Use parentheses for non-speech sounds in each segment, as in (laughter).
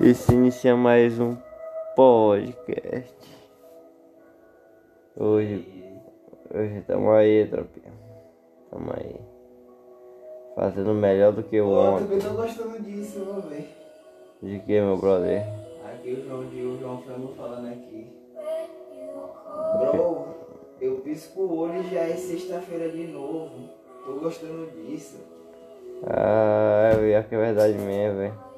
E se inicia mais um podcast. Hoje, hoje estamos aí, tropinha. Estamos aí. Fazendo melhor do que o Pô, eu ontem. também tô gostando disso, vou ver. De que, meu brother? Aqui o João de o João Frango falando aqui. Bro, eu pisco o olho e já é sexta-feira de novo. Tô gostando disso. Ah, é que é verdade mesmo, velho.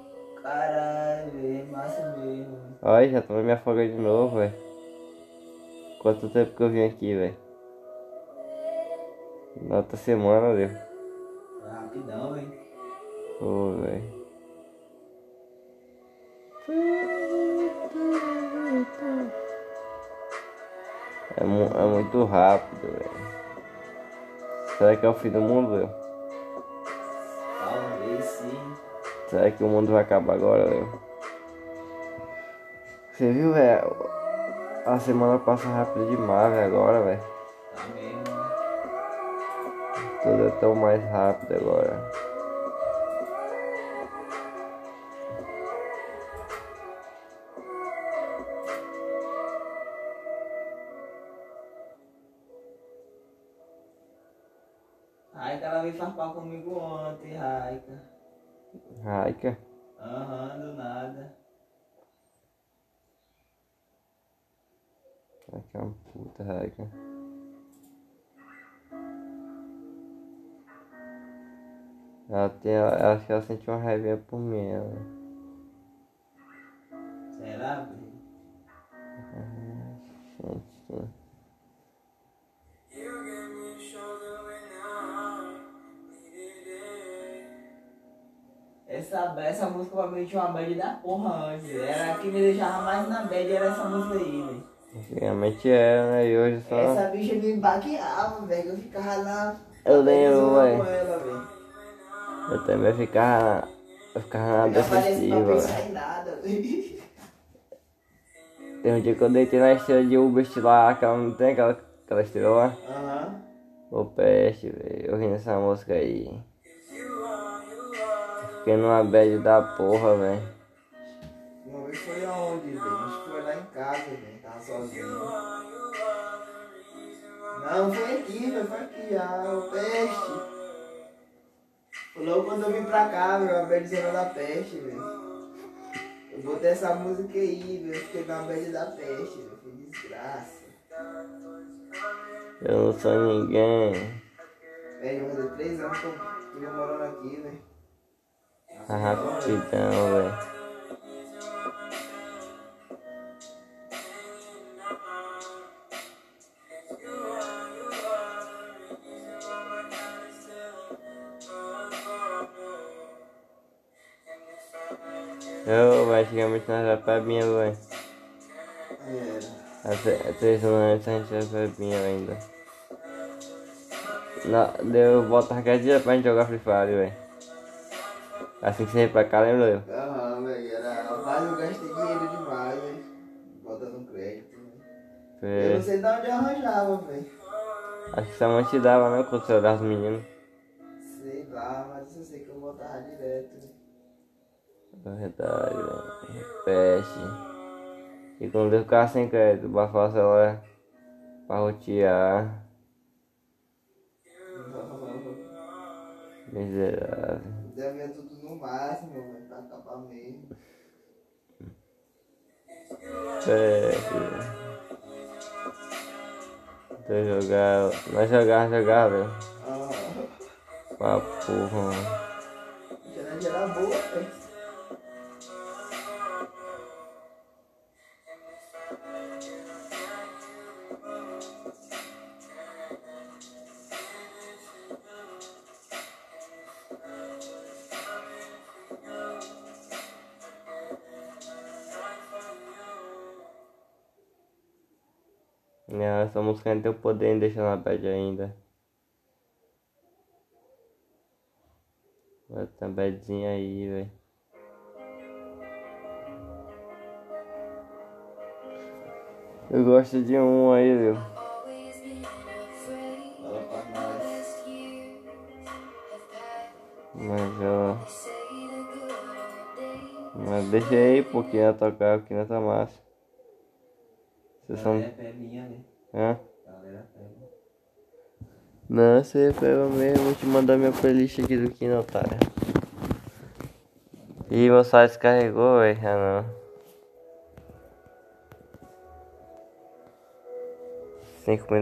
Caralho, massa mesmo. Olha, já tomei minha folga de novo, velho. Quanto tempo que eu vim aqui, velho? Na outra semana, deu. Rapidão, hein? Pô, velho. É, mu é muito rápido, velho. Será que é o fim do mundo, velho? Talvez sim. Será que o mundo vai acabar agora, velho? Você viu, velho? A semana passa rápido demais, velho, agora, velho. Tá mesmo. Tudo é tão mais rápido agora. Raika, ela veio farpar comigo ontem, Raika. Raika. Aham, do nada. Raika é uma puta, Raika. Ela tem, ela, acho que ela sentiu uma raivinha por mim, ela. Será, velho? Gente, Essa, essa música provavelmente tinha uma bad da porra antes. Era a que me deixava mais na bad, era essa música aí, velho. Antigamente era, né? E hoje só. Essa bicha me baqueava, velho. Eu ficava na. Eu lembro, velho. Eu também ficava. Eu ficava na pra defensiva. Tem um dia que eu deitei na estrela de Uber lá, aquela não tem aquela, aquela estrela lá? Aham. Ô peste, velho. Eu ri nessa música aí. Fiquei numa bad da porra, velho. Uma vez foi aonde, velho? Acho que foi lá em casa, velho. Tava sozinho. Não, foi aqui, velho. Foi aqui, ah, o peste. Foi Logo quando eu vim pra cá, velho, a badzona da peste, velho. Eu botei essa música aí, velho. Fiquei na bad da peste, velho. Que desgraça. Eu não sou ninguém. Velho, eu fazer três anos que eu tô morando aqui, velho. A rapidão, velho. Eu, velho, antigamente nós era pebinha, velho. Era. Até três anos antes a gente era pebinha ainda. Não, deu volta dia pra gente jogar Free Fire, velho. Assim que você veio pra cá, lembra eu? Aham, velho. Era. Rapaz, eu gastei dinheiro demais, velho. Botando crédito, velho. Eu não sei de onde eu arranjava, velho. Acho que sua mãe te dava, né? Quando você olhava os meninos. Sei lá, mas eu sei que eu botava direto. velho. É verdade, velho. Peste. E quando eu ficava sem crédito, bafava o celular pra rotear. (laughs) Miserável. Devia tudo no máximo, velho, pra acabar mesmo. Peste, velho. Então jogava. Nós jogava, jogava, velho. Ah, Uma porra, mano. era boa, velho. Essa música não tem o poder de deixar na bad ainda. Vai uma badzinha aí, velho. Eu gosto de um aí, viu? Mas ela. Mas deixa aí, porque ia tocar aqui nessa massa. Vocês são. É, é minha, né? Hã? Galera, pega. Não, você pega mesmo, vou te mandar minha playlist aqui do Kino Otário. Ih, meu site descarregou, velho. Ah não. Cinco minutos.